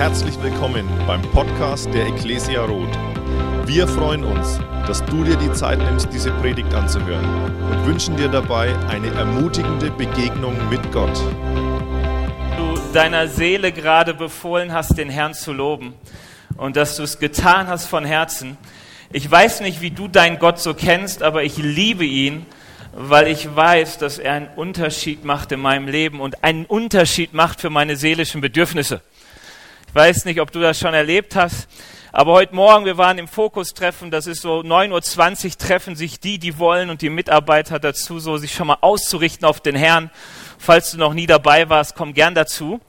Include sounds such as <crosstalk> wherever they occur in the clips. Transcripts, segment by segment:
Herzlich willkommen beim Podcast der Ecclesia Roth. Wir freuen uns, dass du dir die Zeit nimmst, diese Predigt anzuhören und wünschen dir dabei eine ermutigende Begegnung mit Gott. Du deiner Seele gerade befohlen hast, den Herrn zu loben und dass du es getan hast von Herzen. Ich weiß nicht, wie du deinen Gott so kennst, aber ich liebe ihn weil ich weiß, dass er einen Unterschied macht in meinem Leben und einen Unterschied macht für meine seelischen Bedürfnisse. Ich weiß nicht, ob du das schon erlebt hast, aber heute Morgen, wir waren im Fokustreffen, das ist so 9.20 Uhr, treffen sich die, die wollen und die Mitarbeiter dazu, so sich schon mal auszurichten auf den Herrn. Falls du noch nie dabei warst, komm gern dazu.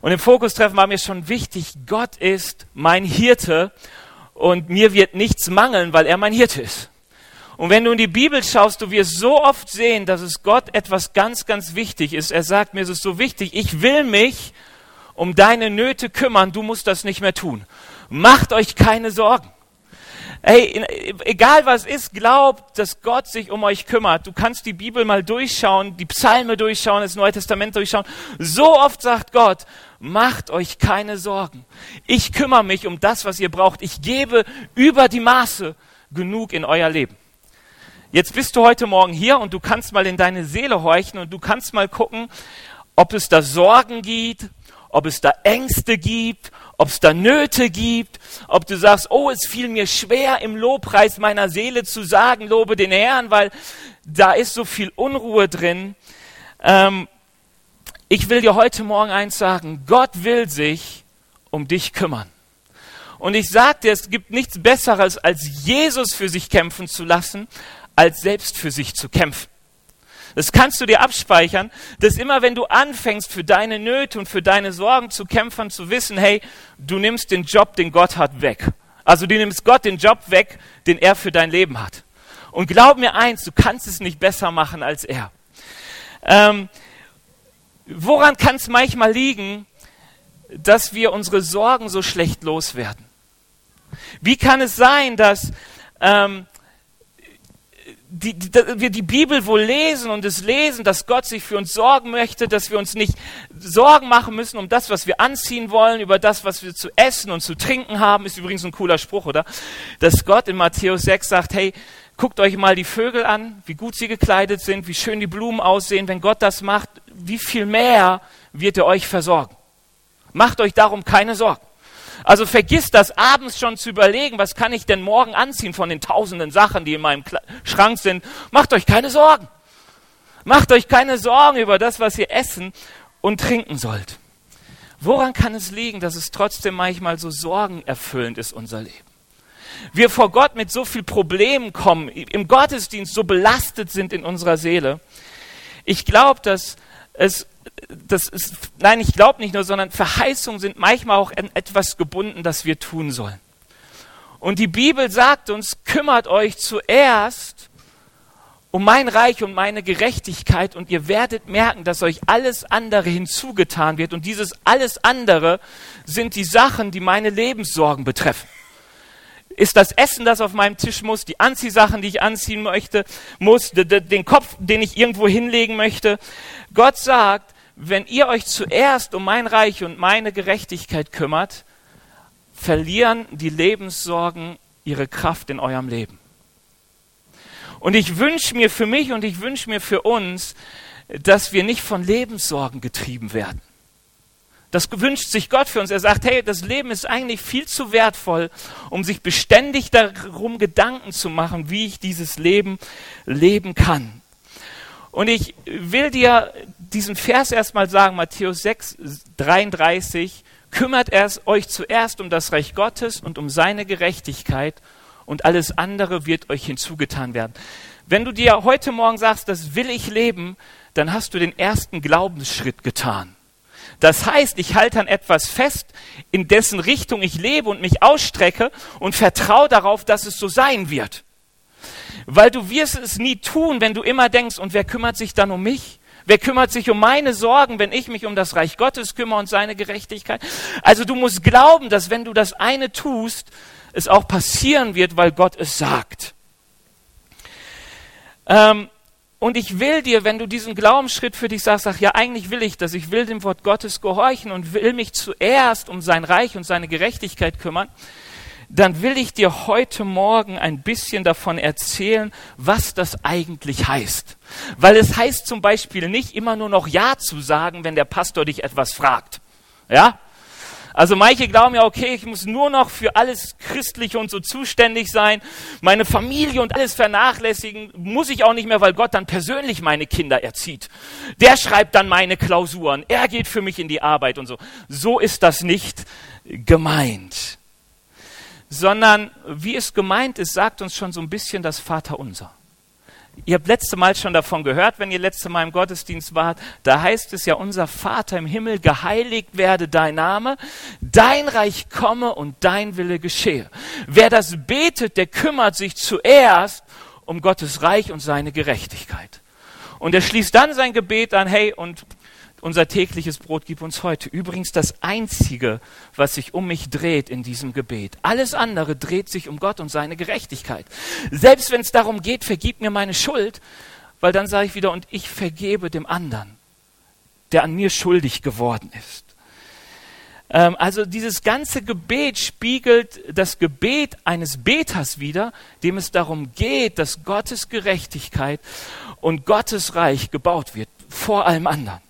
Und im Fokustreffen war mir schon wichtig, Gott ist mein Hirte und mir wird nichts mangeln, weil er mein Hirte ist. Und wenn du in die Bibel schaust, du wirst so oft sehen, dass es Gott etwas ganz, ganz wichtig ist. Er sagt mir, es ist so wichtig, ich will mich um deine Nöte kümmern, du musst das nicht mehr tun. Macht euch keine Sorgen. Hey, egal was ist, glaubt, dass Gott sich um euch kümmert. Du kannst die Bibel mal durchschauen, die Psalme durchschauen, das Neue Testament durchschauen. So oft sagt Gott, macht euch keine Sorgen. Ich kümmere mich um das, was ihr braucht. Ich gebe über die Maße genug in euer Leben. Jetzt bist du heute Morgen hier und du kannst mal in deine Seele horchen und du kannst mal gucken, ob es da Sorgen gibt, ob es da Ängste gibt, ob es da Nöte gibt, ob du sagst, oh, es fiel mir schwer im Lobpreis meiner Seele zu sagen, lobe den Herrn, weil da ist so viel Unruhe drin. Ähm, ich will dir heute Morgen eins sagen, Gott will sich um dich kümmern. Und ich sage dir, es gibt nichts Besseres, als Jesus für sich kämpfen zu lassen, als selbst für sich zu kämpfen. Das kannst du dir abspeichern, dass immer wenn du anfängst, für deine Nöte und für deine Sorgen zu kämpfen, zu wissen, hey, du nimmst den Job, den Gott hat, weg. Also du nimmst Gott den Job weg, den er für dein Leben hat. Und glaub mir eins, du kannst es nicht besser machen als er. Ähm, woran kann es manchmal liegen, dass wir unsere Sorgen so schlecht loswerden? Wie kann es sein, dass ähm, die, die, wir die Bibel wohl lesen und es lesen, dass Gott sich für uns sorgen möchte, dass wir uns nicht Sorgen machen müssen um das, was wir anziehen wollen, über das, was wir zu essen und zu trinken haben, ist übrigens ein cooler Spruch, oder? Dass Gott in Matthäus 6 sagt, hey, guckt euch mal die Vögel an, wie gut sie gekleidet sind, wie schön die Blumen aussehen. Wenn Gott das macht, wie viel mehr wird er euch versorgen? Macht euch darum keine Sorgen. Also vergiss das abends schon zu überlegen, was kann ich denn morgen anziehen von den tausenden Sachen, die in meinem Schrank sind. Macht euch keine Sorgen. Macht euch keine Sorgen über das, was ihr essen und trinken sollt. Woran kann es liegen, dass es trotzdem manchmal so sorgenerfüllend ist, unser Leben? Wir vor Gott mit so viel Problemen kommen, im Gottesdienst so belastet sind in unserer Seele. Ich glaube, dass es das ist, nein, ich glaube nicht nur, sondern Verheißungen sind manchmal auch an etwas gebunden, das wir tun sollen. Und die Bibel sagt uns, kümmert euch zuerst um mein Reich und meine Gerechtigkeit und ihr werdet merken, dass euch alles andere hinzugetan wird. Und dieses alles andere sind die Sachen, die meine Lebenssorgen betreffen. Ist das Essen, das auf meinem Tisch muss, die Anziehsachen, die ich anziehen möchte, muss, den Kopf, den ich irgendwo hinlegen möchte. Gott sagt, wenn ihr euch zuerst um mein Reich und meine Gerechtigkeit kümmert, verlieren die Lebenssorgen ihre Kraft in eurem Leben. Und ich wünsche mir für mich und ich wünsche mir für uns, dass wir nicht von Lebenssorgen getrieben werden. Das wünscht sich Gott für uns. Er sagt, hey, das Leben ist eigentlich viel zu wertvoll, um sich beständig darum Gedanken zu machen, wie ich dieses Leben leben kann. Und ich will dir diesen Vers erstmal sagen, Matthäus 6, 33, kümmert erst euch zuerst um das Reich Gottes und um seine Gerechtigkeit und alles andere wird euch hinzugetan werden. Wenn du dir heute Morgen sagst, das will ich leben, dann hast du den ersten Glaubensschritt getan. Das heißt, ich halte an etwas fest, in dessen Richtung ich lebe und mich ausstrecke und vertraue darauf, dass es so sein wird. Weil du wirst es nie tun, wenn du immer denkst, und wer kümmert sich dann um mich? Wer kümmert sich um meine Sorgen, wenn ich mich um das Reich Gottes kümmere und seine Gerechtigkeit? Also du musst glauben, dass wenn du das eine tust, es auch passieren wird, weil Gott es sagt. Ähm, Und ich will dir, wenn du diesen Glaubensschritt für dich sagst, sag, ja, eigentlich will ich das, ich will dem Wort Gottes gehorchen und will mich zuerst um sein Reich und seine Gerechtigkeit kümmern, dann will ich dir heute Morgen ein bisschen davon erzählen, was das eigentlich heißt. Weil es heißt zum Beispiel nicht immer nur noch Ja zu sagen, wenn der Pastor dich etwas fragt. Ja? Also manche glauben ja, okay, ich muss nur noch für alles Christliche und so zuständig sein, meine Familie und alles vernachlässigen, muss ich auch nicht mehr, weil Gott dann persönlich meine Kinder erzieht. Der schreibt dann meine Klausuren, er geht für mich in die Arbeit und so. So ist das nicht gemeint. Sondern wie es gemeint ist, sagt uns schon so ein bisschen das Vaterunser. Ihr habt letzte Mal schon davon gehört, wenn ihr letzte Mal im Gottesdienst wart. Da heißt es ja, unser Vater im Himmel, geheiligt werde dein Name, dein Reich komme und dein Wille geschehe. Wer das betet, der kümmert sich zuerst um Gottes Reich und seine Gerechtigkeit. Und er schließt dann sein Gebet an, hey, und unser tägliches Brot gib uns heute. Übrigens das Einzige, was sich um mich dreht in diesem Gebet. Alles andere dreht sich um Gott und seine Gerechtigkeit. Selbst wenn es darum geht, vergib mir meine Schuld, weil dann sage ich wieder, und ich vergebe dem anderen, der an mir schuldig geworden ist. Ähm, also dieses ganze Gebet spiegelt das Gebet eines Beters wider, dem es darum geht, dass Gottes Gerechtigkeit und Gottes Reich gebaut wird, vor allem anderen.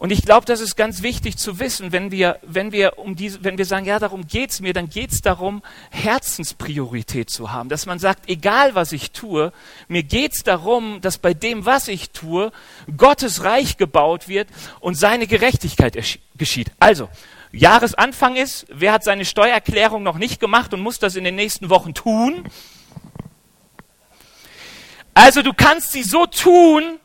Und ich glaube, das ist ganz wichtig zu wissen, wenn wir, wenn wir, um diese, wenn wir sagen, ja, darum geht's mir, dann geht's darum, Herzenspriorität zu haben. Dass man sagt, egal was ich tue, mir geht's darum, dass bei dem, was ich tue, Gottes Reich gebaut wird und seine Gerechtigkeit geschieht. Also, Jahresanfang ist, wer hat seine Steuererklärung noch nicht gemacht und muss das in den nächsten Wochen tun? Also du kannst sie so tun,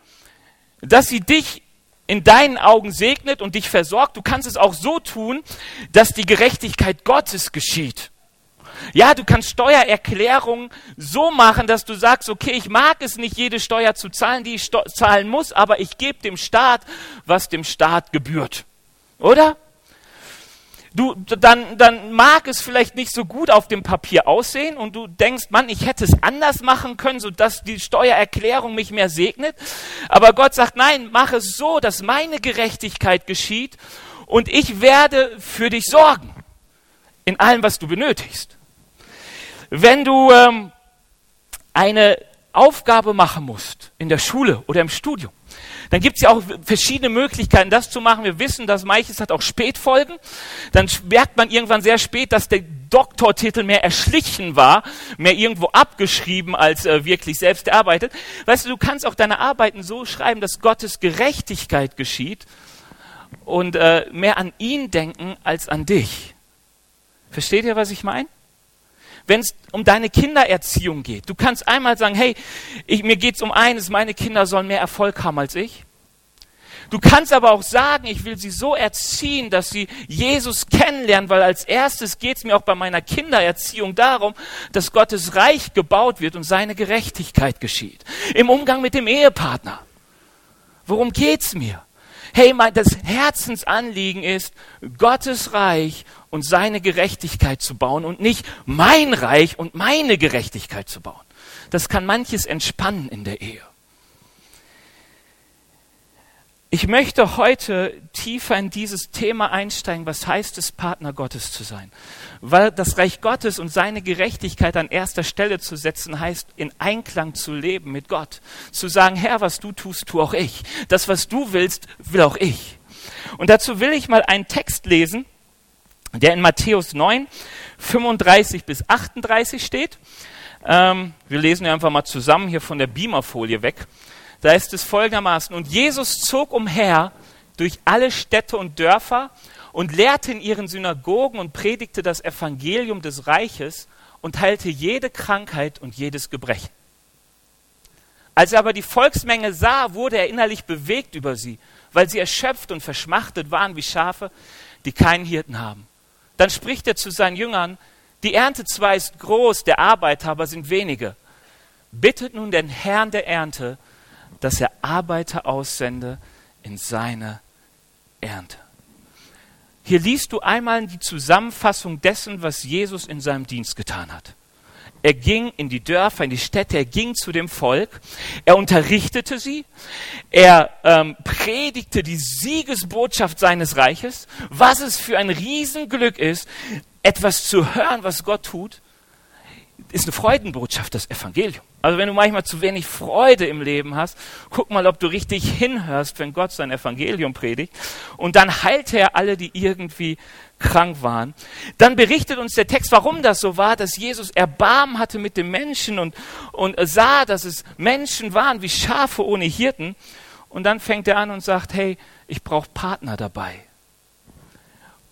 dass sie dich in deinen Augen segnet und dich versorgt, du kannst es auch so tun, dass die Gerechtigkeit Gottes geschieht. Ja, du kannst Steuererklärungen so machen, dass du sagst, okay, ich mag es nicht, jede Steuer zu zahlen, die ich zahlen muss, aber ich gebe dem Staat, was dem Staat gebührt. Oder? Du, dann, dann mag es vielleicht nicht so gut auf dem Papier aussehen und du denkst, Mann, ich hätte es anders machen können, sodass die Steuererklärung mich mehr segnet. Aber Gott sagt, nein, mach es so, dass meine Gerechtigkeit geschieht und ich werde für dich sorgen. In allem, was du benötigst. Wenn du ähm, eine Aufgabe machen musst in der Schule oder im Studium, dann gibt es ja auch verschiedene Möglichkeiten, das zu machen. Wir wissen, dass manches hat auch Spätfolgen. Dann merkt man irgendwann sehr spät, dass der Doktortitel mehr erschlichen war, mehr irgendwo abgeschrieben als äh, wirklich selbst erarbeitet. Weißt du, du kannst auch deine Arbeiten so schreiben, dass Gottes Gerechtigkeit geschieht und äh, mehr an ihn denken als an dich. Versteht ihr, was ich meine? Wenn es um deine Kindererziehung geht. Du kannst einmal sagen, hey, ich, mir geht es um eines, meine Kinder sollen mehr Erfolg haben als ich. Du kannst aber auch sagen, ich will sie so erziehen, dass sie Jesus kennenlernen, weil als erstes geht es mir auch bei meiner Kindererziehung darum, dass Gottes Reich gebaut wird und seine Gerechtigkeit geschieht. Im Umgang mit dem Ehepartner. Worum geht's mir? Hey, mein, das Herzensanliegen ist, Gottes Reich und seine Gerechtigkeit zu bauen und nicht mein Reich und meine Gerechtigkeit zu bauen. Das kann manches entspannen in der Ehe. Ich möchte heute tiefer in dieses Thema einsteigen, was heißt es, Partner Gottes zu sein. Weil das Reich Gottes und seine Gerechtigkeit an erster Stelle zu setzen, heißt in Einklang zu leben mit Gott. Zu sagen, Herr, was du tust, tu auch ich. Das, was du willst, will auch ich. Und dazu will ich mal einen Text lesen, der in Matthäus 9, 35 bis 38 steht. Ähm, wir lesen ja einfach mal zusammen hier von der Beamerfolie weg. Da ist es folgendermaßen, und Jesus zog umher durch alle Städte und Dörfer und lehrte in ihren Synagogen und predigte das Evangelium des Reiches und heilte jede Krankheit und jedes Gebrechen. Als er aber die Volksmenge sah, wurde er innerlich bewegt über sie, weil sie erschöpft und verschmachtet waren wie Schafe, die keinen Hirten haben. Dann spricht er zu seinen Jüngern, die Ernte zwar ist groß, der Arbeiter aber sind wenige. Bittet nun den Herrn der Ernte, dass er Arbeiter aussende in seine Ernte. Hier liest du einmal die Zusammenfassung dessen, was Jesus in seinem Dienst getan hat. Er ging in die Dörfer, in die Städte, er ging zu dem Volk, er unterrichtete sie, er ähm, predigte die Siegesbotschaft seines Reiches, was es für ein Riesenglück ist, etwas zu hören, was Gott tut, ist eine Freudenbotschaft, das Evangelium. Also wenn du manchmal zu wenig Freude im Leben hast, guck mal, ob du richtig hinhörst, wenn Gott sein Evangelium predigt. Und dann heilte er alle, die irgendwie krank waren. Dann berichtet uns der Text, warum das so war, dass Jesus Erbarmen hatte mit den Menschen und, und sah, dass es Menschen waren wie Schafe ohne Hirten. Und dann fängt er an und sagt, hey, ich brauche Partner dabei.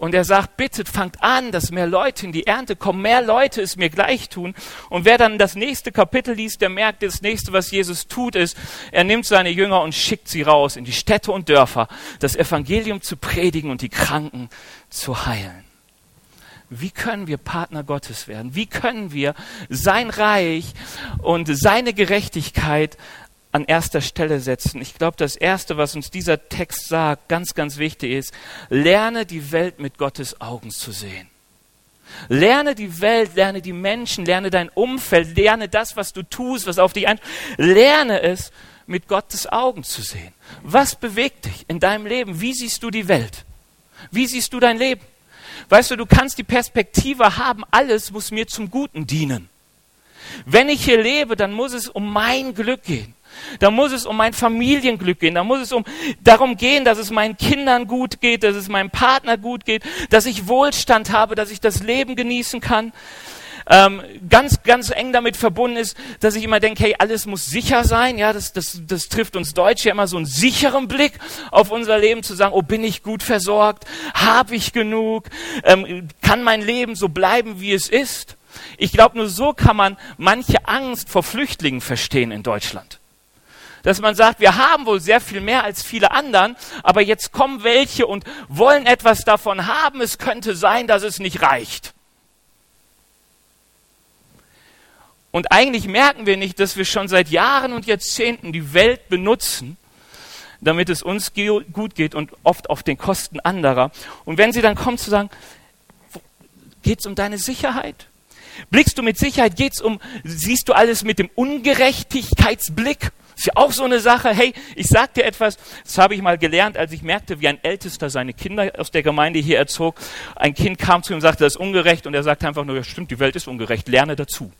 Und er sagt, bitte fangt an, dass mehr Leute in die Ernte kommen, mehr Leute es mir gleich tun. Und wer dann das nächste Kapitel liest, der merkt, das nächste, was Jesus tut, ist, er nimmt seine Jünger und schickt sie raus in die Städte und Dörfer, das Evangelium zu predigen und die Kranken zu heilen. Wie können wir Partner Gottes werden? Wie können wir sein Reich und seine Gerechtigkeit an erster Stelle setzen. Ich glaube, das Erste, was uns dieser Text sagt, ganz, ganz wichtig ist, lerne die Welt mit Gottes Augen zu sehen. Lerne die Welt, lerne die Menschen, lerne dein Umfeld, lerne das, was du tust, was auf dich ein. Lerne es mit Gottes Augen zu sehen. Was bewegt dich in deinem Leben? Wie siehst du die Welt? Wie siehst du dein Leben? Weißt du, du kannst die Perspektive haben, alles muss mir zum Guten dienen. Wenn ich hier lebe, dann muss es um mein Glück gehen. Da muss es um mein Familienglück gehen. Da muss es um darum gehen, dass es meinen Kindern gut geht, dass es meinem Partner gut geht, dass ich Wohlstand habe, dass ich das Leben genießen kann. Ähm, ganz, ganz eng damit verbunden ist, dass ich immer denke, hey, alles muss sicher sein. Ja, das, das, das trifft uns Deutsche immer so einen sicheren Blick auf unser Leben zu sagen, oh, bin ich gut versorgt? Habe ich genug? Ähm, kann mein Leben so bleiben, wie es ist? Ich glaube, nur so kann man manche Angst vor Flüchtlingen verstehen in Deutschland dass man sagt, wir haben wohl sehr viel mehr als viele anderen, aber jetzt kommen welche und wollen etwas davon haben. Es könnte sein, dass es nicht reicht. Und eigentlich merken wir nicht, dass wir schon seit Jahren und Jahrzehnten die Welt benutzen, damit es uns gut geht und oft auf den Kosten anderer. Und wenn sie dann kommen zu sagen, geht es um deine Sicherheit? Blickst du mit Sicherheit, geht's um, siehst du alles mit dem Ungerechtigkeitsblick? Ist ja auch so eine Sache. Hey, ich sag dir etwas, das habe ich mal gelernt, als ich merkte, wie ein Ältester seine Kinder aus der Gemeinde hier erzog. Ein Kind kam zu ihm und sagte, das ist ungerecht. Und er sagte einfach nur, ja stimmt, die Welt ist ungerecht, lerne dazu.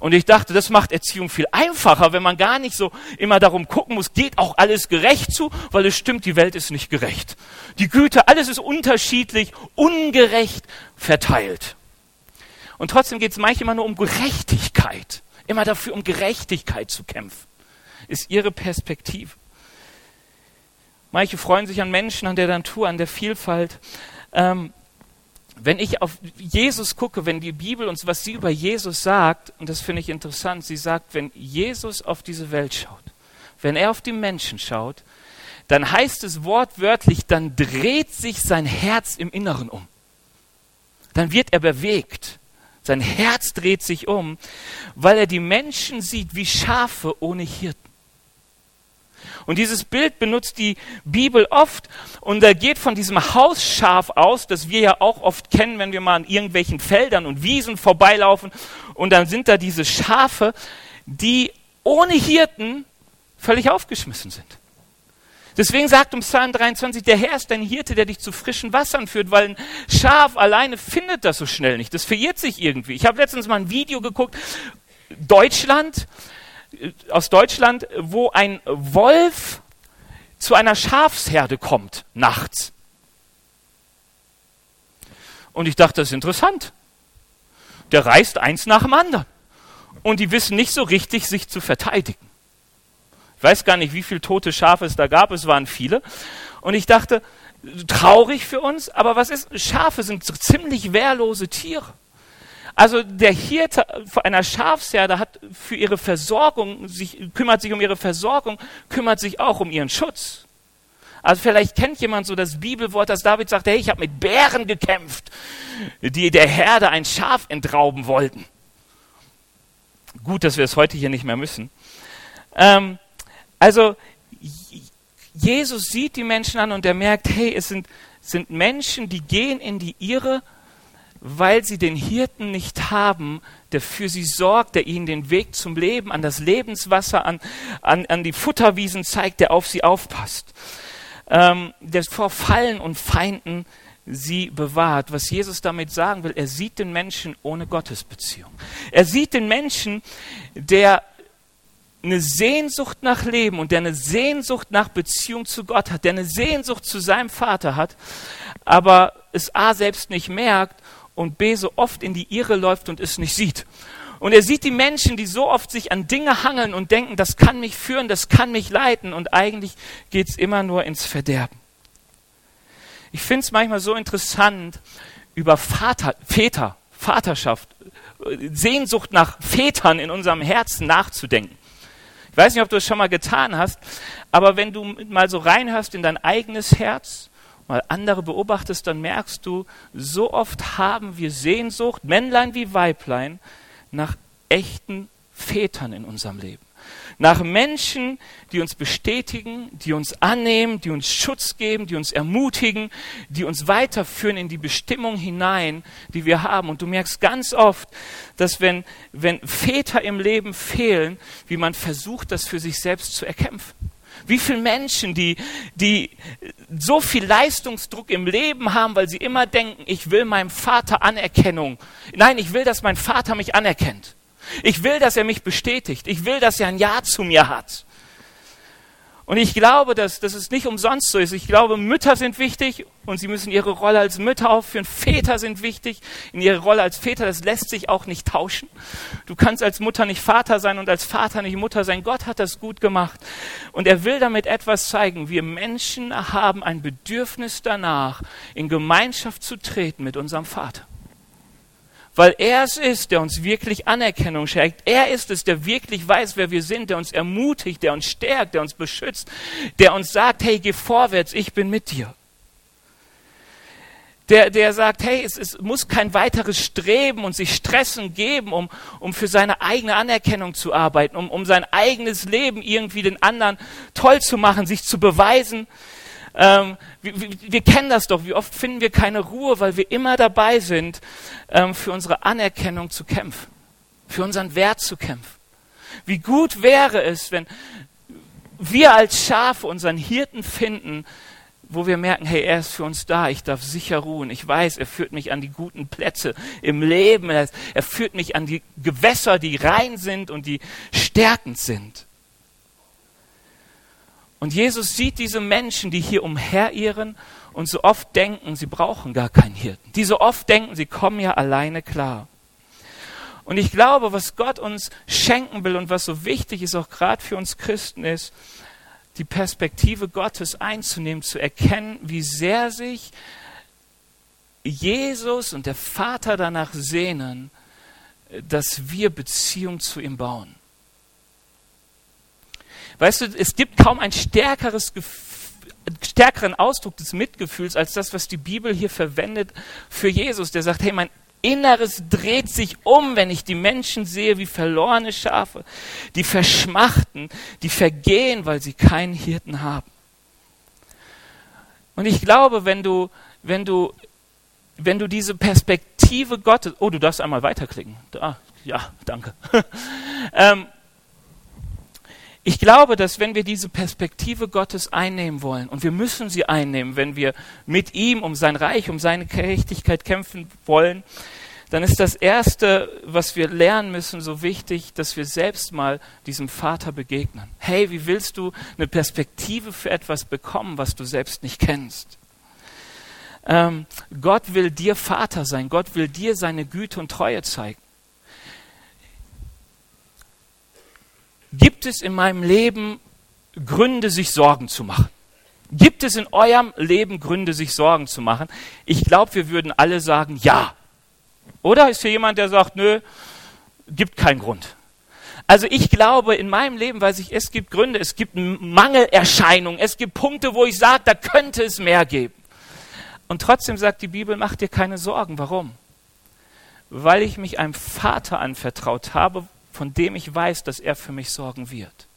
Und ich dachte, das macht Erziehung viel einfacher, wenn man gar nicht so immer darum gucken muss, geht auch alles gerecht zu, weil es stimmt, die Welt ist nicht gerecht. Die Güte, alles ist unterschiedlich, ungerecht verteilt. Und trotzdem geht es manchmal nur um Gerechtigkeit. Immer dafür, um Gerechtigkeit zu kämpfen ist ihre Perspektive. Manche freuen sich an Menschen, an der Natur, an der Vielfalt. Ähm, wenn ich auf Jesus gucke, wenn die Bibel uns, was sie über Jesus sagt, und das finde ich interessant, sie sagt, wenn Jesus auf diese Welt schaut, wenn er auf die Menschen schaut, dann heißt es wortwörtlich, dann dreht sich sein Herz im Inneren um. Dann wird er bewegt. Sein Herz dreht sich um, weil er die Menschen sieht wie Schafe ohne Hirten. Und dieses Bild benutzt die Bibel oft und er geht von diesem Hausschaf aus, das wir ja auch oft kennen, wenn wir mal an irgendwelchen Feldern und Wiesen vorbeilaufen. Und dann sind da diese Schafe, die ohne Hirten völlig aufgeschmissen sind. Deswegen sagt um Psalm 23, der Herr ist dein Hirte, der dich zu frischen Wassern führt, weil ein Schaf alleine findet das so schnell nicht. Das verirrt sich irgendwie. Ich habe letztens mal ein Video geguckt, Deutschland, aus Deutschland, wo ein Wolf zu einer Schafsherde kommt nachts. Und ich dachte, das ist interessant. Der reißt eins nach dem anderen. Und die wissen nicht so richtig, sich zu verteidigen. Ich weiß gar nicht, wie viele tote Schafe es da gab, es waren viele. Und ich dachte, traurig für uns, aber was ist? Schafe sind so ziemlich wehrlose Tiere. Also der Hirte einer Schafsherde hat für ihre Versorgung, sich, kümmert sich um ihre Versorgung, kümmert sich auch um ihren Schutz. Also vielleicht kennt jemand so das Bibelwort, dass David sagt, hey, ich habe mit Bären gekämpft, die der Herde ein Schaf entrauben wollten. Gut, dass wir es heute hier nicht mehr müssen. Ähm, also Jesus sieht die Menschen an und er merkt, hey, es sind, sind Menschen, die gehen in die ihre weil sie den Hirten nicht haben, der für sie sorgt, der ihnen den Weg zum Leben, an das Lebenswasser, an, an, an die Futterwiesen zeigt, der auf sie aufpasst, ähm, der vor Fallen und Feinden sie bewahrt. Was Jesus damit sagen will, er sieht den Menschen ohne Gottesbeziehung. Er sieht den Menschen, der eine Sehnsucht nach Leben und der eine Sehnsucht nach Beziehung zu Gott hat, der eine Sehnsucht zu seinem Vater hat, aber es A selbst nicht merkt und B so oft in die Irre läuft und es nicht sieht. Und er sieht die Menschen, die so oft sich an Dinge hangeln und denken, das kann mich führen, das kann mich leiten und eigentlich geht es immer nur ins Verderben. Ich finde es manchmal so interessant, über Vater, Väter, Vaterschaft, Sehnsucht nach Vätern in unserem Herzen nachzudenken. Ich weiß nicht, ob du es schon mal getan hast, aber wenn du mal so reinhörst in dein eigenes Herz, mal andere beobachtest, dann merkst du, so oft haben wir Sehnsucht, Männlein wie Weiblein, nach echten Vätern in unserem Leben nach Menschen, die uns bestätigen, die uns annehmen, die uns Schutz geben, die uns ermutigen, die uns weiterführen in die Bestimmung hinein, die wir haben. Und du merkst ganz oft, dass wenn, wenn Väter im Leben fehlen, wie man versucht, das für sich selbst zu erkämpfen. Wie viele Menschen, die, die so viel Leistungsdruck im Leben haben, weil sie immer denken, ich will meinem Vater Anerkennung. Nein, ich will, dass mein Vater mich anerkennt. Ich will, dass er mich bestätigt. Ich will, dass er ein Ja zu mir hat. Und ich glaube, dass, dass es nicht umsonst so ist. Ich glaube, Mütter sind wichtig und sie müssen ihre Rolle als Mütter aufführen. Väter sind wichtig in ihre Rolle als Väter. Das lässt sich auch nicht tauschen. Du kannst als Mutter nicht Vater sein und als Vater nicht Mutter sein. Gott hat das gut gemacht. Und er will damit etwas zeigen. Wir Menschen haben ein Bedürfnis danach, in Gemeinschaft zu treten mit unserem Vater weil er es ist, der uns wirklich Anerkennung schenkt. Er ist es, der wirklich weiß, wer wir sind, der uns ermutigt, der uns stärkt, der uns beschützt, der uns sagt, hey, geh vorwärts, ich bin mit dir. Der, der sagt, hey, es, es muss kein weiteres Streben und sich stressen geben, um, um für seine eigene Anerkennung zu arbeiten, um, um sein eigenes Leben irgendwie den anderen toll zu machen, sich zu beweisen, ähm, wir, wir, kennen das doch, wie oft finden wir keine Ruhe, weil wir immer dabei sind, ähm, für unsere Anerkennung zu kämpfen, für unseren Wert zu kämpfen. Wie gut wäre es, wenn wir als Schafe unseren Hirten finden, wo wir merken, hey, er ist für uns da, ich darf sicher ruhen. Ich weiß, er führt mich an die guten Plätze im Leben. Er, er führt mich an die Gewässer, die rein sind und die stärkend sind. Und Jesus sieht diese Menschen, die hier umherirren und so oft denken, sie brauchen gar keinen Hirten. Die so oft denken, sie kommen ja alleine klar. Und ich glaube, was Gott uns schenken will und was so wichtig ist, auch gerade für uns Christen, ist, die Perspektive Gottes einzunehmen, zu erkennen, wie sehr sich Jesus und der Vater danach sehnen, dass wir Beziehung zu ihm bauen. Weißt du, es gibt kaum ein stärkeres stärkeren Ausdruck des Mitgefühls als das, was die Bibel hier verwendet für Jesus, der sagt, hey, mein Inneres dreht sich um, wenn ich die Menschen sehe wie verlorene Schafe, die verschmachten, die vergehen, weil sie keinen Hirten haben. Und ich glaube, wenn du, wenn du, wenn du diese Perspektive Gottes, oh, du darfst einmal weiterklicken. Ah, ja, danke. <laughs> ähm, ich glaube, dass wenn wir diese Perspektive Gottes einnehmen wollen, und wir müssen sie einnehmen, wenn wir mit ihm um sein Reich, um seine Gerechtigkeit kämpfen wollen, dann ist das Erste, was wir lernen müssen, so wichtig, dass wir selbst mal diesem Vater begegnen. Hey, wie willst du eine Perspektive für etwas bekommen, was du selbst nicht kennst? Ähm, Gott will dir Vater sein. Gott will dir seine Güte und Treue zeigen. Gibt es in meinem Leben Gründe, sich Sorgen zu machen? Gibt es in eurem Leben Gründe, sich Sorgen zu machen? Ich glaube, wir würden alle sagen, ja. Oder ist hier jemand, der sagt, nö, gibt keinen Grund. Also ich glaube, in meinem Leben weiß ich, es gibt Gründe, es gibt Mangelerscheinungen, es gibt Punkte, wo ich sage, da könnte es mehr geben. Und trotzdem sagt die Bibel, mach dir keine Sorgen. Warum? Weil ich mich einem Vater anvertraut habe, von dem ich weiß, dass er für mich sorgen wird.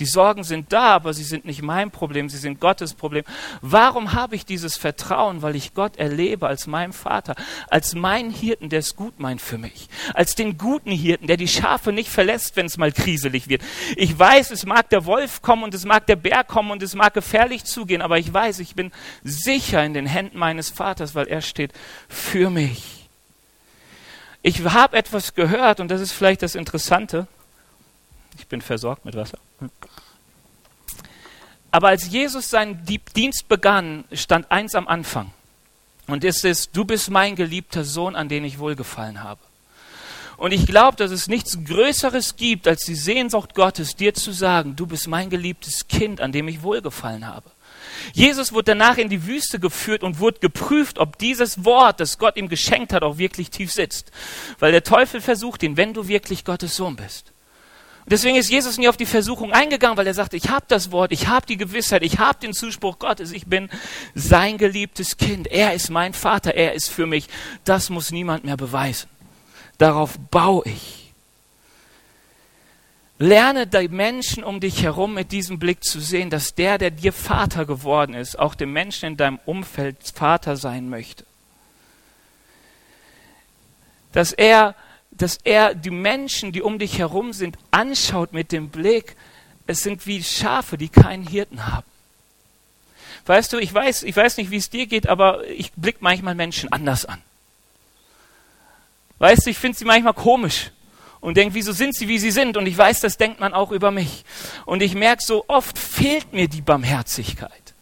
Die Sorgen sind da, aber sie sind nicht mein Problem, sie sind Gottes Problem. Warum habe ich dieses Vertrauen? Weil ich Gott erlebe als meinen Vater, als meinen Hirten, der es gut meint für mich, als den guten Hirten, der die Schafe nicht verlässt, wenn es mal kriselig wird. Ich weiß, es mag der Wolf kommen und es mag der Bär kommen und es mag gefährlich zugehen, aber ich weiß, ich bin sicher in den Händen meines Vaters, weil er steht für mich. Ich habe etwas gehört und das ist vielleicht das Interessante. Ich bin versorgt mit Wasser. Aber als Jesus seinen Dienst begann, stand eins am Anfang. Und es ist, du bist mein geliebter Sohn, an den ich wohlgefallen habe. Und ich glaube, dass es nichts Größeres gibt, als die Sehnsucht Gottes, dir zu sagen, du bist mein geliebtes Kind, an dem ich wohlgefallen habe. Jesus wurde danach in die Wüste geführt und wurde geprüft, ob dieses Wort, das Gott ihm geschenkt hat, auch wirklich tief sitzt. Weil der Teufel versucht ihn, wenn du wirklich Gottes Sohn bist. Deswegen ist Jesus nie auf die Versuchung eingegangen, weil er sagte, ich habe das Wort, ich habe die Gewissheit, ich habe den Zuspruch Gottes, ich bin sein geliebtes Kind, er ist mein Vater, er ist für mich. Das muss niemand mehr beweisen. Darauf baue ich. Lerne die Menschen um dich herum mit diesem Blick zu sehen, dass der, der dir Vater geworden ist, auch dem Menschen in deinem Umfeld Vater sein möchte. Dass er dass er die Menschen, die um dich herum sind, anschaut mit dem Blick, es sind wie Schafe, die keinen Hirten haben. Weißt du, ich weiß, ich weiß nicht, wie es dir geht, aber ich blicke manchmal Menschen anders an. Weißt du, ich finde sie manchmal komisch und denke, wieso sind sie, wie sie sind? Und ich weiß, das denkt man auch über mich. Und ich merke, so oft fehlt mir die Barmherzigkeit.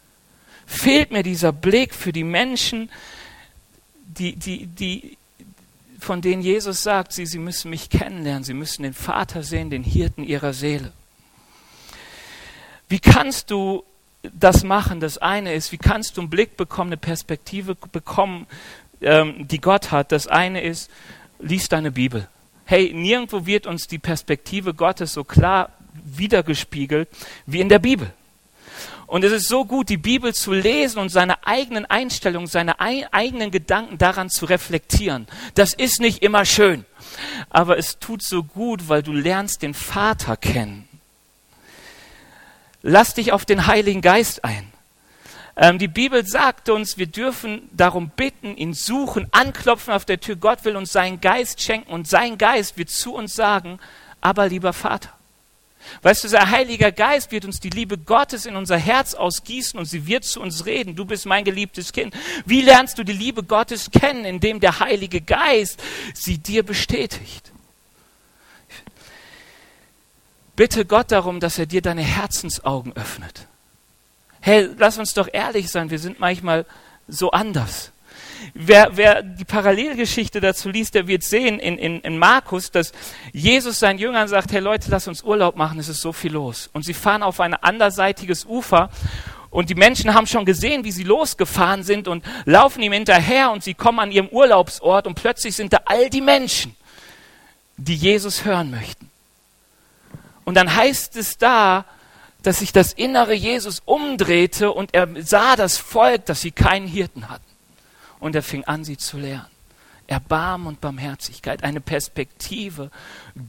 Fehlt mir dieser Blick für die Menschen, die, die, die von denen Jesus sagt, sie, sie müssen mich kennenlernen, sie müssen den Vater sehen, den Hirten ihrer Seele. Wie kannst du das machen? Das eine ist, wie kannst du einen Blick bekommen, eine Perspektive bekommen, ähm, die Gott hat? Das eine ist, lies deine Bibel. Hey, nirgendwo wird uns die Perspektive Gottes so klar wiedergespiegelt wie in der Bibel. Und es ist so gut, die Bibel zu lesen und seine eigenen Einstellungen, seine eigenen Gedanken daran zu reflektieren. Das ist nicht immer schön, aber es tut so gut, weil du lernst den Vater kennen. Lass dich auf den Heiligen Geist ein. Ähm, die Bibel sagt uns, wir dürfen darum bitten, ihn suchen, anklopfen auf der Tür. Gott will uns seinen Geist schenken und sein Geist wird zu uns sagen, aber lieber Vater. Weißt du, der Heiliger Geist wird uns die Liebe Gottes in unser Herz ausgießen und sie wird zu uns reden. Du bist mein geliebtes Kind. Wie lernst du die Liebe Gottes kennen, indem der Heilige Geist sie dir bestätigt? Bitte Gott darum, dass er dir deine Herzensaugen öffnet. Hey, lass uns doch ehrlich sein, wir sind manchmal so anders. Wer, wer die Parallelgeschichte dazu liest, der wird sehen in, in, in Markus, dass Jesus seinen Jüngern sagt, hey Leute, lass uns Urlaub machen, es ist so viel los. Und sie fahren auf ein anderseitiges Ufer und die Menschen haben schon gesehen, wie sie losgefahren sind und laufen ihm hinterher und sie kommen an ihrem Urlaubsort und plötzlich sind da all die Menschen, die Jesus hören möchten. Und dann heißt es da, dass sich das innere Jesus umdrehte und er sah das Volk, dass sie keinen Hirten hatten und er fing an, sie zu lehren. Erbarmen und Barmherzigkeit, eine Perspektive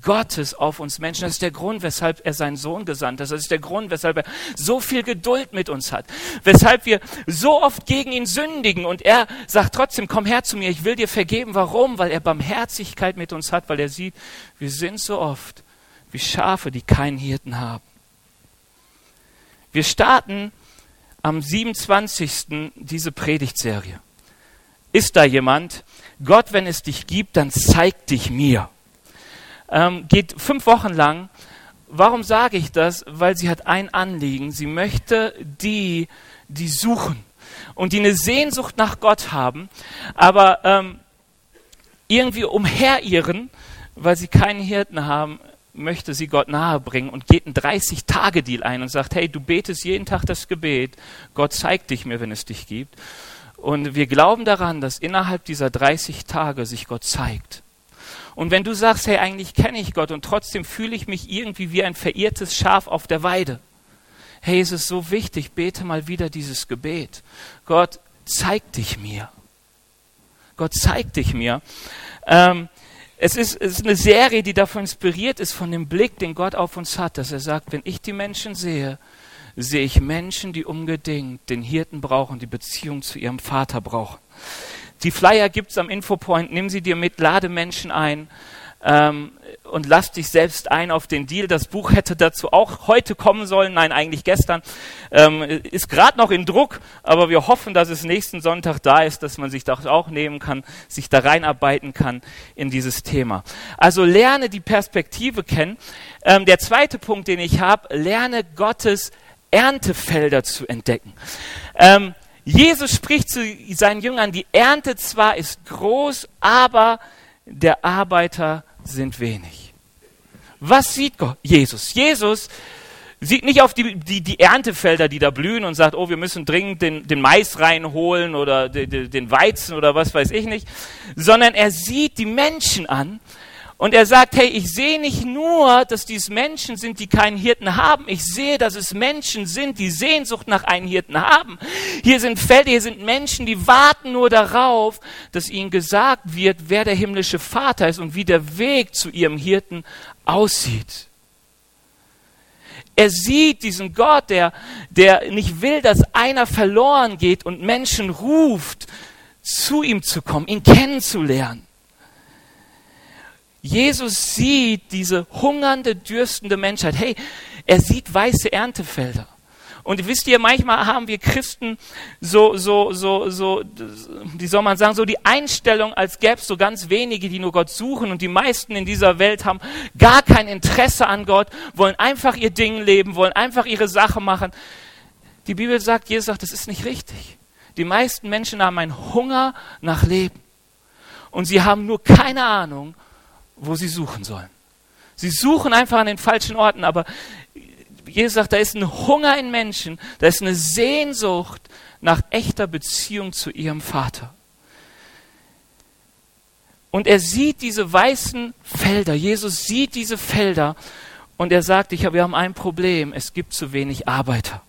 Gottes auf uns Menschen. Das ist der Grund, weshalb er seinen Sohn gesandt hat. Das ist der Grund, weshalb er so viel Geduld mit uns hat. Weshalb wir so oft gegen ihn sündigen und er sagt trotzdem, komm her zu mir, ich will dir vergeben. Warum? Weil er Barmherzigkeit mit uns hat, weil er sieht, wir sind so oft wie Schafe, die keinen Hirten haben. Wir starten am 27. diese Predigtserie. Ist da jemand? Gott, wenn es dich gibt, dann zeig dich mir. Ähm, geht fünf Wochen lang. Warum sage ich das? Weil sie hat ein Anliegen. Sie möchte die, die suchen und die eine Sehnsucht nach Gott haben, aber ähm, irgendwie umherirren, weil sie keinen Hirten haben, möchte sie Gott nahebringen und geht einen 30-Tage-Deal ein und sagt, hey, du betest jeden Tag das Gebet, Gott zeigt dich mir, wenn es dich gibt. Und wir glauben daran, dass innerhalb dieser 30 Tage sich Gott zeigt. Und wenn du sagst, hey, eigentlich kenne ich Gott und trotzdem fühle ich mich irgendwie wie ein verirrtes Schaf auf der Weide. Hey, es ist so wichtig, bete mal wieder dieses Gebet. Gott, zeig dich mir. Gott, zeig dich mir. Ähm, es ist, es ist eine Serie, die davon inspiriert ist, von dem Blick, den Gott auf uns hat, dass er sagt, wenn ich die Menschen sehe, sehe ich Menschen, die unbedingt den Hirten brauchen, die Beziehung zu ihrem Vater brauchen. Die Flyer gibt's am Infopoint, nimm sie dir mit, lade Menschen ein ähm, und lass dich selbst ein auf den Deal. Das Buch hätte dazu auch heute kommen sollen, nein, eigentlich gestern. Ähm, ist gerade noch in Druck, aber wir hoffen, dass es nächsten Sonntag da ist, dass man sich das auch nehmen kann, sich da reinarbeiten kann in dieses Thema. Also lerne die Perspektive kennen. Ähm, der zweite Punkt, den ich habe, lerne Gottes Erntefelder zu entdecken. Ähm, Jesus spricht zu seinen Jüngern, die Ernte zwar ist groß, aber der Arbeiter sind wenig. Was sieht Gott? Jesus? Jesus sieht nicht auf die, die, die Erntefelder, die da blühen und sagt, oh, wir müssen dringend den, den Mais reinholen oder den, den Weizen oder was weiß ich nicht, sondern er sieht die Menschen an und er sagt, hey, ich sehe nicht nur, dass dies Menschen sind, die keinen Hirten haben. Ich sehe, dass es Menschen sind, die Sehnsucht nach einem Hirten haben. Hier sind Felder, hier sind Menschen, die warten nur darauf, dass ihnen gesagt wird, wer der himmlische Vater ist und wie der Weg zu ihrem Hirten aussieht. Er sieht diesen Gott, der, der nicht will, dass einer verloren geht und Menschen ruft, zu ihm zu kommen, ihn kennenzulernen. Jesus sieht diese hungernde, dürstende Menschheit. Hey, er sieht weiße Erntefelder. Und wisst ihr, manchmal haben wir Christen so, so, so, so, wie soll man sagen, so die Einstellung, als gäbe es so ganz wenige, die nur Gott suchen und die meisten in dieser Welt haben gar kein Interesse an Gott, wollen einfach ihr Ding leben, wollen einfach ihre Sache machen. Die Bibel sagt, Jesus sagt, das ist nicht richtig. Die meisten Menschen haben einen Hunger nach Leben. Und sie haben nur keine Ahnung, wo sie suchen sollen. Sie suchen einfach an den falschen Orten, aber Jesus sagt, da ist ein Hunger in Menschen, da ist eine Sehnsucht nach echter Beziehung zu ihrem Vater. Und er sieht diese weißen Felder, Jesus sieht diese Felder und er sagt, ich, wir haben ein Problem, es gibt zu wenig Arbeiter.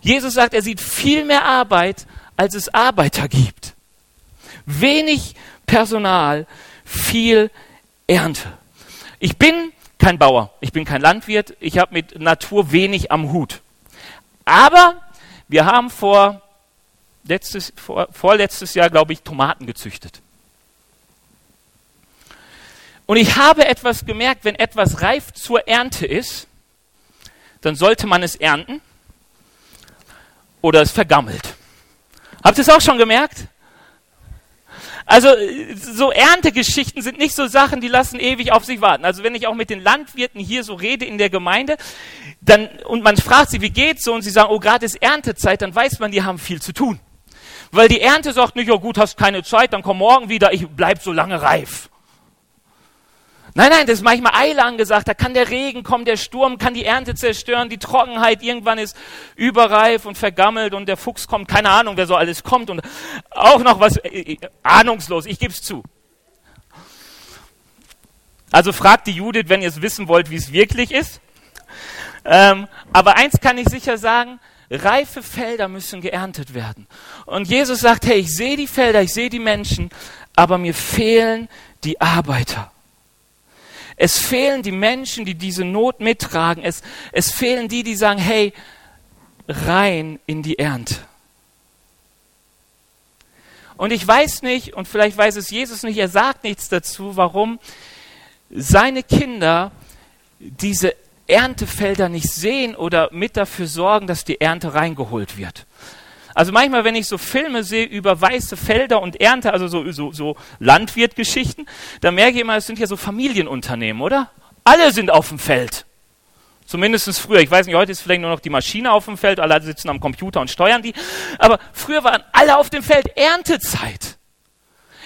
Jesus sagt, er sieht viel mehr Arbeit, als es Arbeiter gibt. Wenig Personal, viel Ernte. Ich bin kein Bauer, ich bin kein Landwirt, ich habe mit Natur wenig am Hut. Aber wir haben vor, letztes, vor vorletztes Jahr, glaube ich, Tomaten gezüchtet. Und ich habe etwas gemerkt, wenn etwas reif zur Ernte ist, dann sollte man es ernten oder es vergammelt. Habt ihr es auch schon gemerkt? Also so Erntegeschichten sind nicht so Sachen, die lassen ewig auf sich warten. Also wenn ich auch mit den Landwirten hier so rede in der Gemeinde, dann und man fragt sie, wie geht's so und sie sagen, oh, gerade ist Erntezeit, dann weiß man, die haben viel zu tun. Weil die Ernte sagt nicht, oh gut, hast keine Zeit, dann komm morgen wieder, ich bleib so lange reif. Nein, nein, das ist manchmal Eile angesagt. Da kann der Regen kommen, der Sturm kann die Ernte zerstören, die Trockenheit irgendwann ist überreif und vergammelt und der Fuchs kommt. Keine Ahnung, wer so alles kommt und auch noch was äh, äh ahnungslos. Ich gebe es zu. Also fragt die Judith, wenn ihr es wissen wollt, wie es wirklich ist. Ähm, aber eins kann ich sicher sagen: Reife Felder müssen geerntet werden. Und Jesus sagt: Hey, ich sehe die Felder, ich sehe die Menschen, aber mir fehlen die Arbeiter. Es fehlen die Menschen, die diese Not mittragen. Es, es fehlen die, die sagen, hey, rein in die Ernte. Und ich weiß nicht, und vielleicht weiß es Jesus nicht, er sagt nichts dazu, warum seine Kinder diese Erntefelder nicht sehen oder mit dafür sorgen, dass die Ernte reingeholt wird. Also manchmal, wenn ich so Filme sehe über weiße Felder und Ernte, also so, so, so Landwirtgeschichten, da merke ich immer, es sind ja so Familienunternehmen, oder? Alle sind auf dem Feld. Zumindest früher. Ich weiß nicht, heute ist vielleicht nur noch die Maschine auf dem Feld, alle sitzen am Computer und steuern die. Aber früher waren alle auf dem Feld Erntezeit.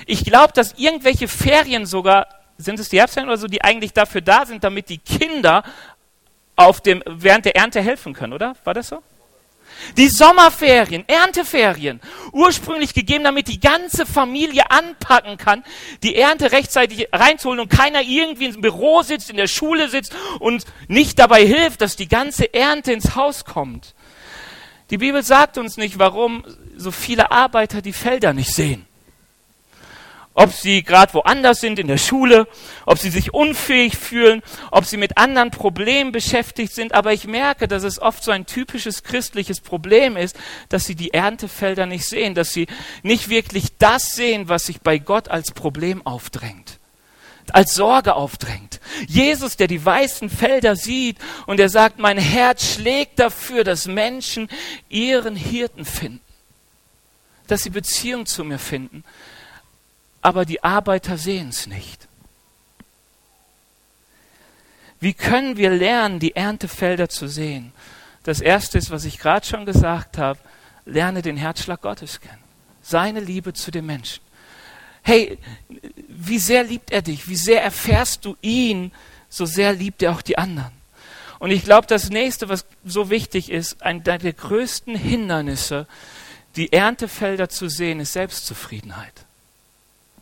Ich glaube, dass irgendwelche Ferien sogar, sind es die Herbstferien oder so, die eigentlich dafür da sind, damit die Kinder auf dem, während der Ernte helfen können, oder? War das so? Die Sommerferien, Ernteferien, ursprünglich gegeben, damit die ganze Familie anpacken kann, die Ernte rechtzeitig reinzuholen und keiner irgendwie im Büro sitzt, in der Schule sitzt und nicht dabei hilft, dass die ganze Ernte ins Haus kommt. Die Bibel sagt uns nicht, warum so viele Arbeiter die Felder nicht sehen. Ob sie gerade woanders sind in der Schule, ob sie sich unfähig fühlen, ob sie mit anderen Problemen beschäftigt sind. Aber ich merke, dass es oft so ein typisches christliches Problem ist, dass sie die Erntefelder nicht sehen, dass sie nicht wirklich das sehen, was sich bei Gott als Problem aufdrängt, als Sorge aufdrängt. Jesus, der die weißen Felder sieht und er sagt, mein Herz schlägt dafür, dass Menschen ihren Hirten finden, dass sie Beziehung zu mir finden aber die Arbeiter sehen es nicht. Wie können wir lernen, die Erntefelder zu sehen? Das erste ist, was ich gerade schon gesagt habe, lerne den Herzschlag Gottes kennen. Seine Liebe zu den Menschen. Hey, wie sehr liebt er dich? Wie sehr erfährst du ihn? So sehr liebt er auch die anderen. Und ich glaube, das nächste, was so wichtig ist, ein der größten Hindernisse, die Erntefelder zu sehen, ist Selbstzufriedenheit.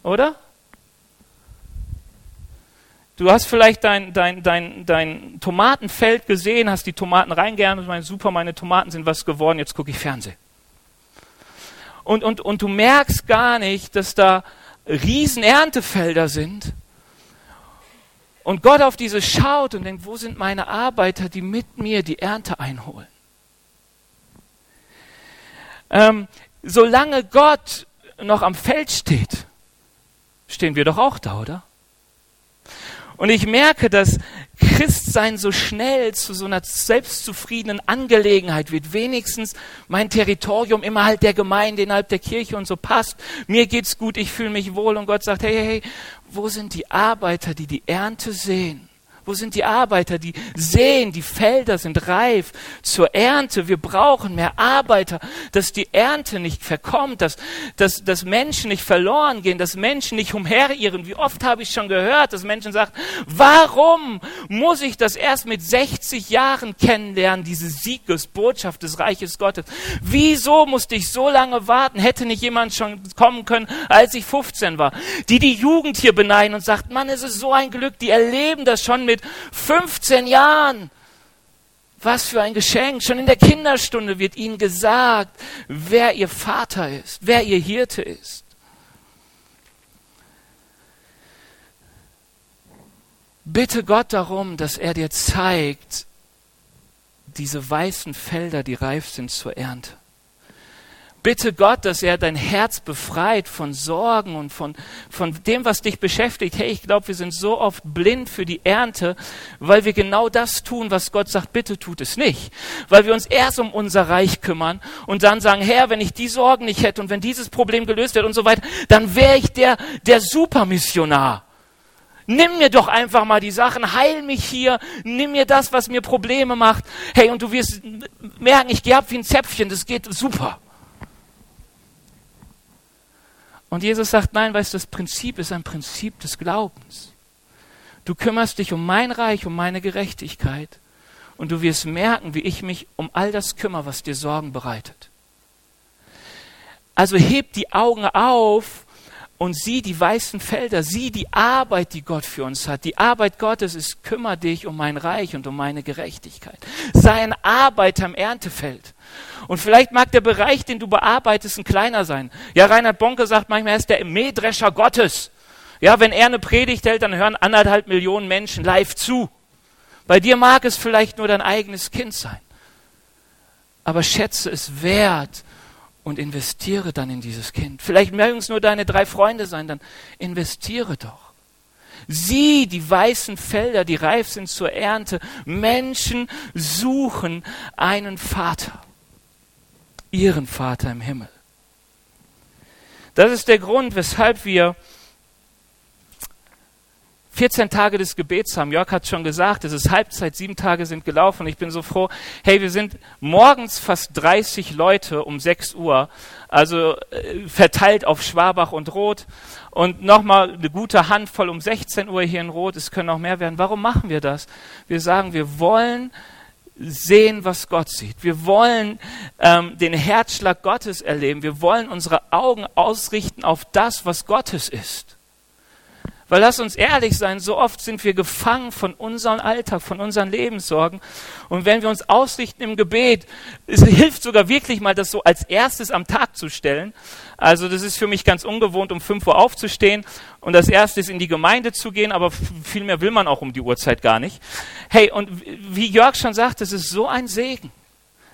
Oder? Du hast vielleicht dein, dein, dein, dein Tomatenfeld gesehen, hast die Tomaten reingern und meinst, super, meine Tomaten sind was geworden, jetzt gucke ich Fernsehen. Und, und, und du merkst gar nicht, dass da riesen Erntefelder sind. Und Gott auf diese schaut und denkt, wo sind meine Arbeiter, die mit mir die Ernte einholen? Ähm, solange Gott noch am Feld steht, stehen wir doch auch da, oder? Und ich merke, dass Christsein so schnell zu so einer selbstzufriedenen Angelegenheit wird. Wenigstens mein Territorium innerhalb der Gemeinde, innerhalb der Kirche und so passt. Mir geht's gut, ich fühle mich wohl und Gott sagt, hey, hey, hey, wo sind die Arbeiter, die die Ernte sehen? Wo sind die Arbeiter, die sehen, die Felder sind reif zur Ernte. Wir brauchen mehr Arbeiter, dass die Ernte nicht verkommt, dass, dass, dass Menschen nicht verloren gehen, dass Menschen nicht umherirren. Wie oft habe ich schon gehört, dass Menschen sagen, warum muss ich das erst mit 60 Jahren kennenlernen, diese Siegesbotschaft des Reiches Gottes? Wieso musste ich so lange warten? Hätte nicht jemand schon kommen können, als ich 15 war? Die die Jugend hier beneiden und sagt, Mann, es ist so ein Glück, die erleben das schon mit mit 15 Jahren. Was für ein Geschenk. Schon in der Kinderstunde wird ihnen gesagt, wer ihr Vater ist, wer ihr Hirte ist. Bitte Gott darum, dass er dir zeigt, diese weißen Felder, die reif sind zur Ernte. Bitte Gott, dass er dein Herz befreit von Sorgen und von, von dem, was dich beschäftigt. Hey, ich glaube, wir sind so oft blind für die Ernte, weil wir genau das tun, was Gott sagt, bitte tut es nicht. Weil wir uns erst um unser Reich kümmern und dann sagen, Herr, wenn ich die Sorgen nicht hätte und wenn dieses Problem gelöst wird und so weiter, dann wäre ich der, der Supermissionar. Nimm mir doch einfach mal die Sachen, heil mich hier, nimm mir das, was mir Probleme macht. Hey, und du wirst merken, ich gehe ab wie ein Zäpfchen, das geht super. Und Jesus sagt, nein, weißt du, das Prinzip ist ein Prinzip des Glaubens. Du kümmerst dich um mein Reich, um meine Gerechtigkeit. Und du wirst merken, wie ich mich um all das kümmere, was dir Sorgen bereitet. Also heb die Augen auf und sieh die weißen Felder, sieh die Arbeit, die Gott für uns hat. Die Arbeit Gottes ist, kümmere dich um mein Reich und um meine Gerechtigkeit. Sei ein Arbeiter am Erntefeld. Und vielleicht mag der Bereich, den du bearbeitest, ein kleiner sein. Ja, Reinhard Bonke sagt manchmal, er ist der Mähdrescher Gottes. Ja, wenn er eine Predigt hält, dann hören anderthalb Millionen Menschen live zu. Bei dir mag es vielleicht nur dein eigenes Kind sein. Aber schätze es wert und investiere dann in dieses Kind. Vielleicht mögen es nur deine drei Freunde sein, dann investiere doch. Sieh die weißen Felder, die reif sind zur Ernte. Menschen suchen einen Vater ihren Vater im Himmel. Das ist der Grund, weshalb wir 14 Tage des Gebets haben. Jörg hat schon gesagt, es ist Halbzeit, sieben Tage sind gelaufen. Ich bin so froh. Hey, wir sind morgens fast 30 Leute um 6 Uhr, also äh, verteilt auf Schwabach und Rot. Und nochmal eine gute Handvoll um 16 Uhr hier in Rot. Es können noch mehr werden. Warum machen wir das? Wir sagen, wir wollen sehen, was Gott sieht. Wir wollen ähm, den Herzschlag Gottes erleben. Wir wollen unsere Augen ausrichten auf das, was Gottes ist. Weil lass uns ehrlich sein, so oft sind wir gefangen von unserem Alltag, von unseren Lebenssorgen. Und wenn wir uns ausrichten im Gebet, es hilft sogar wirklich mal, das so als erstes am Tag zu stellen. Also das ist für mich ganz ungewohnt, um 5 Uhr aufzustehen und das erste ist in die Gemeinde zu gehen, aber viel mehr will man auch um die Uhrzeit gar nicht. Hey, und wie Jörg schon sagt, es ist so ein Segen.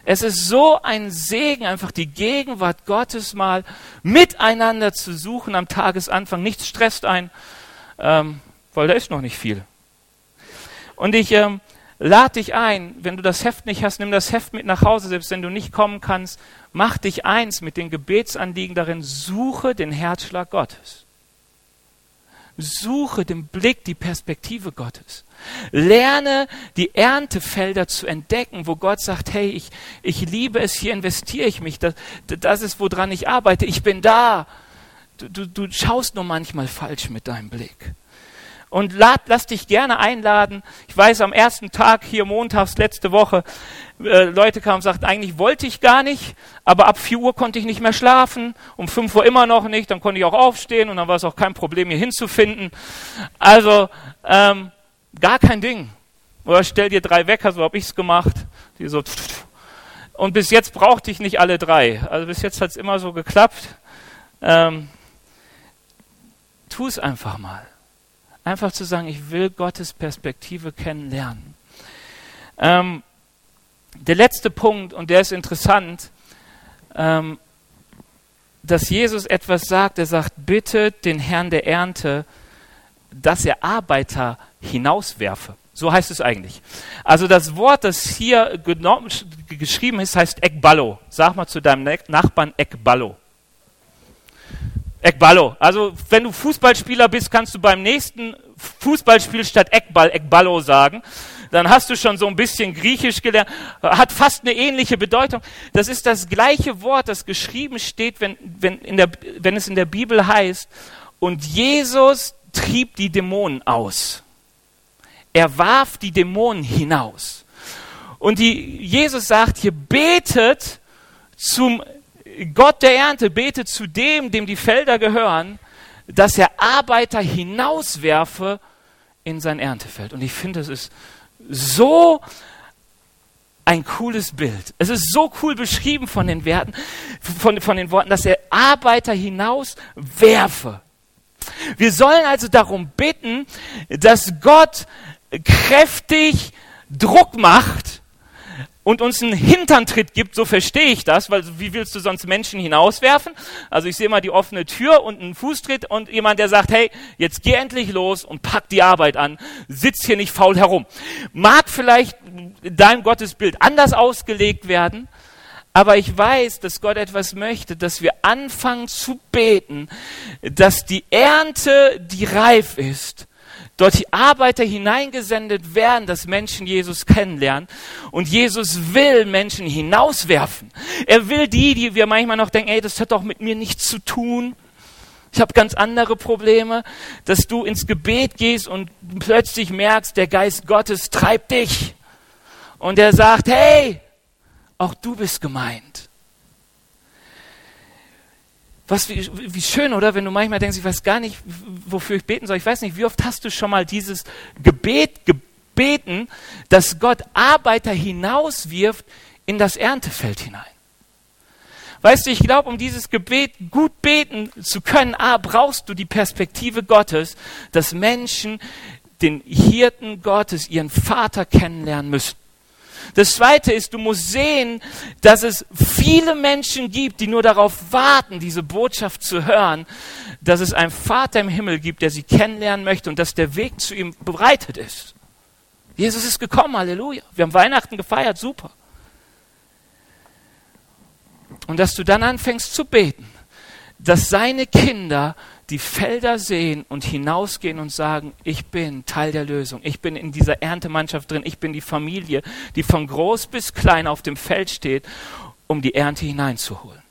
Es ist so ein Segen, einfach die Gegenwart Gottes mal miteinander zu suchen am Tagesanfang. Nichts stresst ein, ähm, weil da ist noch nicht viel. Und ich ähm, lade dich ein, wenn du das Heft nicht hast, nimm das Heft mit nach Hause, selbst wenn du nicht kommen kannst. Mach dich eins mit den Gebetsanliegen darin, suche den Herzschlag Gottes. Suche den Blick, die Perspektive Gottes. Lerne die Erntefelder zu entdecken, wo Gott sagt, hey, ich, ich liebe es, hier investiere ich mich. Das, das ist, woran ich arbeite. Ich bin da. Du, du, du schaust nur manchmal falsch mit deinem Blick. Und lad, lass dich gerne einladen. Ich weiß, am ersten Tag hier montags letzte Woche, äh, Leute kamen und sagten, eigentlich wollte ich gar nicht, aber ab 4 Uhr konnte ich nicht mehr schlafen, um 5 Uhr immer noch nicht, dann konnte ich auch aufstehen und dann war es auch kein Problem, hier hinzufinden. Also, ähm, gar kein Ding. Oder stell dir drei Wecker, so habe ich es gemacht. Die so und bis jetzt brauchte ich nicht alle drei. Also bis jetzt hat es immer so geklappt. Ähm, tu es einfach mal. Einfach zu sagen, ich will Gottes Perspektive kennenlernen. Ähm, der letzte Punkt, und der ist interessant, ähm, dass Jesus etwas sagt. Er sagt, bittet den Herrn der Ernte, dass er Arbeiter hinauswerfe. So heißt es eigentlich. Also das Wort, das hier geschrieben ist, heißt Ekballo. Sag mal zu deinem Nachbarn Ekballo. Ekballo. Also wenn du Fußballspieler bist, kannst du beim nächsten Fußballspiel statt Ekball Ekballo sagen. Dann hast du schon so ein bisschen Griechisch gelernt. Hat fast eine ähnliche Bedeutung. Das ist das gleiche Wort, das geschrieben steht, wenn, wenn, in der, wenn es in der Bibel heißt, und Jesus trieb die Dämonen aus. Er warf die Dämonen hinaus. Und die, Jesus sagt hier, betet zum Gott der Ernte, betet zu dem, dem die Felder gehören, dass er Arbeiter hinauswerfe in sein Erntefeld. Und ich finde, es ist so ein cooles Bild. Es ist so cool beschrieben von den Werten, von, von den Worten, dass er Arbeiter hinauswerfe. Wir sollen also darum bitten, dass Gott kräftig Druck macht und uns einen Hinterntritt gibt, so verstehe ich das, weil wie willst du sonst Menschen hinauswerfen? Also ich sehe mal die offene Tür und einen Fußtritt und jemand, der sagt, hey, jetzt geh endlich los und pack die Arbeit an, sitz hier nicht faul herum. Mag vielleicht dein Gottesbild anders ausgelegt werden, aber ich weiß, dass Gott etwas möchte, dass wir anfangen zu beten, dass die Ernte, die reif ist, dort die Arbeiter hineingesendet werden, dass Menschen Jesus kennenlernen. Und Jesus will Menschen hinauswerfen. Er will die, die wir manchmal noch denken, ey, das hat doch mit mir nichts zu tun. Ich habe ganz andere Probleme, dass du ins Gebet gehst und plötzlich merkst, der Geist Gottes treibt dich. Und er sagt, hey, auch du bist gemeint. Was, wie, wie schön, oder? Wenn du manchmal denkst, ich weiß gar nicht, wofür ich beten soll. Ich weiß nicht, wie oft hast du schon mal dieses Gebet gebeten, dass Gott Arbeiter hinauswirft in das Erntefeld hinein? Weißt du, ich glaube, um dieses Gebet gut beten zu können, A, brauchst du die Perspektive Gottes, dass Menschen den Hirten Gottes, ihren Vater kennenlernen müssen. Das zweite ist, du musst sehen, dass es viele Menschen gibt, die nur darauf warten, diese Botschaft zu hören, dass es einen Vater im Himmel gibt, der sie kennenlernen möchte und dass der Weg zu ihm bereitet ist. Jesus ist gekommen, Halleluja. Wir haben Weihnachten gefeiert, super. Und dass du dann anfängst zu beten, dass seine Kinder die Felder sehen und hinausgehen und sagen, ich bin Teil der Lösung, ich bin in dieser Erntemannschaft drin, ich bin die Familie, die von groß bis klein auf dem Feld steht, um die Ernte hineinzuholen.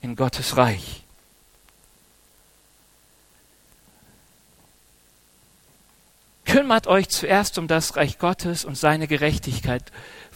In Gottes Reich. Kümmert euch zuerst um das Reich Gottes und seine Gerechtigkeit.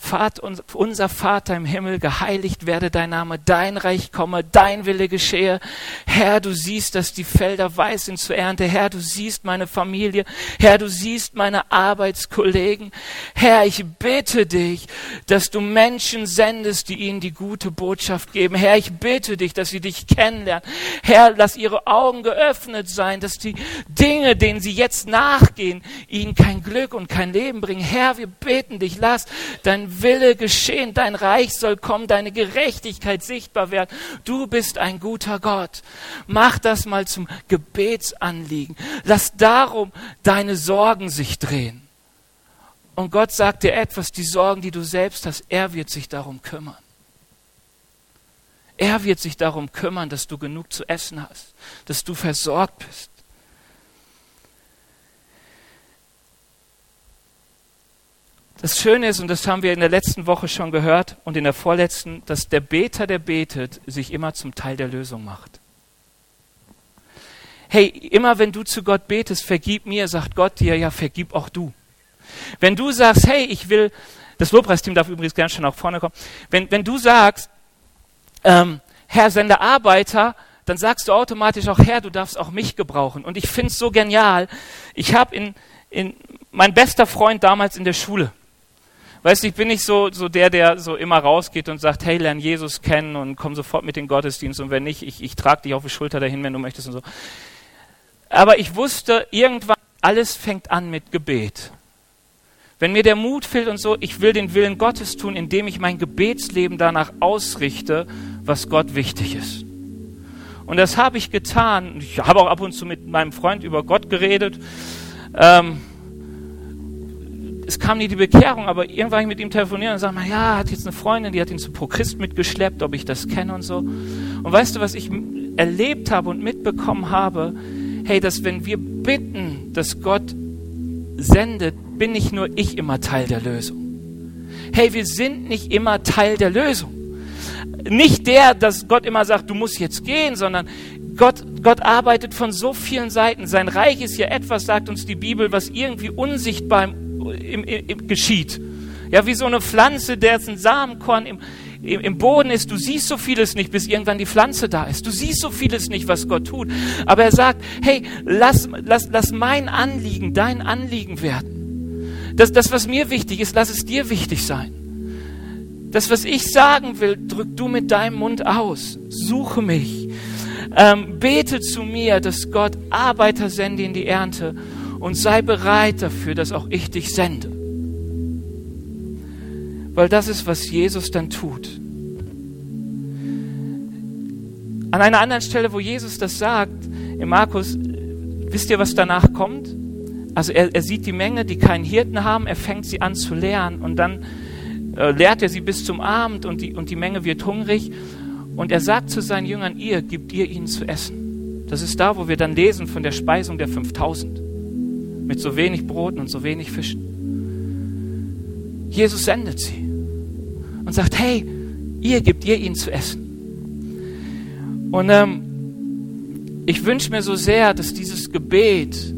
Vater, unser Vater im Himmel, geheiligt werde dein Name, dein Reich komme, dein Wille geschehe. Herr, du siehst, dass die Felder weiß sind zur Ernte. Herr, du siehst meine Familie. Herr, du siehst meine Arbeitskollegen. Herr, ich bitte dich, dass du Menschen sendest, die ihnen die gute Botschaft geben. Herr, ich bitte dich, dass sie dich kennenlernen. Herr, lass ihre Augen geöffnet sein, dass die Dinge, denen sie jetzt nachgehen, ihnen kein Glück und kein Leben bringen. Herr, wir bitten dich, lass dein Wille geschehen, dein Reich soll kommen, deine Gerechtigkeit sichtbar werden. Du bist ein guter Gott. Mach das mal zum Gebetsanliegen. Lass darum deine Sorgen sich drehen. Und Gott sagt dir etwas, die Sorgen, die du selbst hast, er wird sich darum kümmern. Er wird sich darum kümmern, dass du genug zu essen hast, dass du versorgt bist. Das Schöne ist, und das haben wir in der letzten Woche schon gehört und in der vorletzten, dass der Beter, der betet, sich immer zum Teil der Lösung macht. Hey, immer wenn du zu Gott betest, vergib mir, sagt Gott dir, ja, vergib auch du. Wenn du sagst, hey, ich will, das Lobpreisteam darf übrigens gerne schon nach vorne kommen, wenn, wenn du sagst, ähm, Herr, sende Arbeiter, dann sagst du automatisch auch, Herr, du darfst auch mich gebrauchen. Und ich finde es so genial. Ich habe in, in, mein bester Freund damals in der Schule, Weißt du, ich bin nicht so, so der, der so immer rausgeht und sagt, hey, lern Jesus kennen und komm sofort mit den Gottesdienst und wenn nicht, ich, ich trage dich auf die Schulter dahin, wenn du möchtest und so. Aber ich wusste, irgendwann, alles fängt an mit Gebet. Wenn mir der Mut fehlt und so, ich will den Willen Gottes tun, indem ich mein Gebetsleben danach ausrichte, was Gott wichtig ist. Und das habe ich getan. Ich habe auch ab und zu mit meinem Freund über Gott geredet. Ähm, es kam nie die Bekehrung, aber irgendwann ich mit ihm telefonieren und sage mal, ja, hat jetzt eine Freundin, die hat ihn zu Prochrist mitgeschleppt, ob ich das kenne und so. Und weißt du, was ich erlebt habe und mitbekommen habe? Hey, dass wenn wir bitten, dass Gott sendet, bin nicht nur ich immer Teil der Lösung. Hey, wir sind nicht immer Teil der Lösung. Nicht der, dass Gott immer sagt, du musst jetzt gehen, sondern Gott, Gott arbeitet von so vielen Seiten. Sein Reich ist ja etwas, sagt uns die Bibel, was irgendwie unsichtbar im im, im, geschieht. Ja, wie so eine Pflanze, ein Samenkorn im, im, im Boden ist. Du siehst so vieles nicht, bis irgendwann die Pflanze da ist. Du siehst so vieles nicht, was Gott tut. Aber er sagt, hey, lass, lass, lass mein Anliegen dein Anliegen werden. Das, das, was mir wichtig ist, lass es dir wichtig sein. Das, was ich sagen will, drück du mit deinem Mund aus. Suche mich. Ähm, bete zu mir, dass Gott Arbeiter sende in die Ernte und sei bereit dafür, dass auch ich dich sende. Weil das ist, was Jesus dann tut. An einer anderen Stelle, wo Jesus das sagt, in Markus, wisst ihr, was danach kommt? Also er, er sieht die Menge, die keinen Hirten haben, er fängt sie an zu lehren und dann äh, lehrt er sie bis zum Abend und die, und die Menge wird hungrig und er sagt zu seinen Jüngern, ihr, gebt ihr ihnen zu essen. Das ist da, wo wir dann lesen von der Speisung der 5000 mit so wenig Broten und so wenig Fischen. Jesus sendet sie und sagt, hey, ihr gebt ihr ihnen zu essen. Und ähm, ich wünsche mir so sehr, dass dieses Gebet,